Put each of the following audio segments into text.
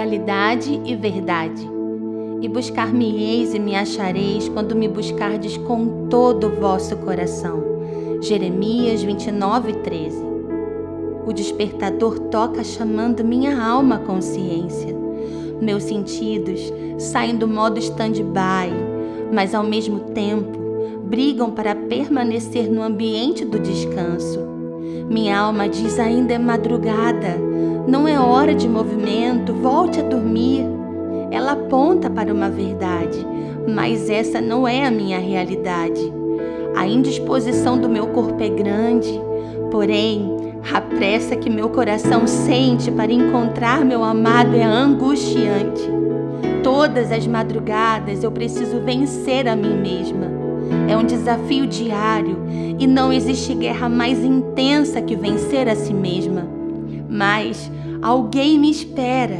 realidade e verdade. E buscar-me-eis e me achareis quando me buscardes com todo o vosso coração. Jeremias 29, 13. O despertador toca chamando minha alma à consciência. Meus sentidos saem do modo stand-by, mas ao mesmo tempo brigam para permanecer no ambiente do descanso. Minha alma diz ainda é madrugada, não é hora de movimento, volte a dormir. Ela aponta para uma verdade, mas essa não é a minha realidade. A indisposição do meu corpo é grande, porém, a pressa que meu coração sente para encontrar meu amado é angustiante. Todas as madrugadas eu preciso vencer a mim mesma. É um desafio diário e não existe guerra mais intensa que vencer a si mesma. Mas alguém me espera.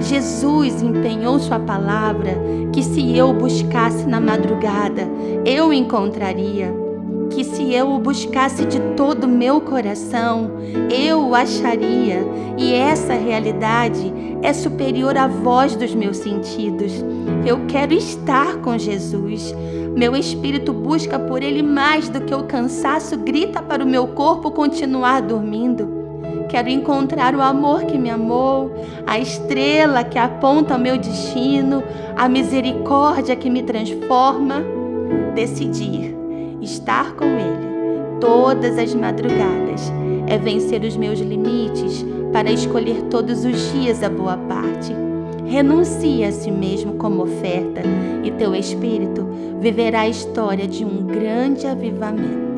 Jesus empenhou sua palavra que se eu buscasse na madrugada, eu encontraria que se eu o buscasse de todo o meu coração, eu o acharia, e essa realidade é superior à voz dos meus sentidos. Eu quero estar com Jesus. Meu espírito busca por ele mais do que o cansaço grita para o meu corpo continuar dormindo. Quero encontrar o amor que me amou, a estrela que aponta ao meu destino, a misericórdia que me transforma. Decidir estar com Ele todas as madrugadas, é vencer os meus limites para escolher todos os dias a boa parte. Renuncie a si mesmo como oferta e teu espírito viverá a história de um grande avivamento.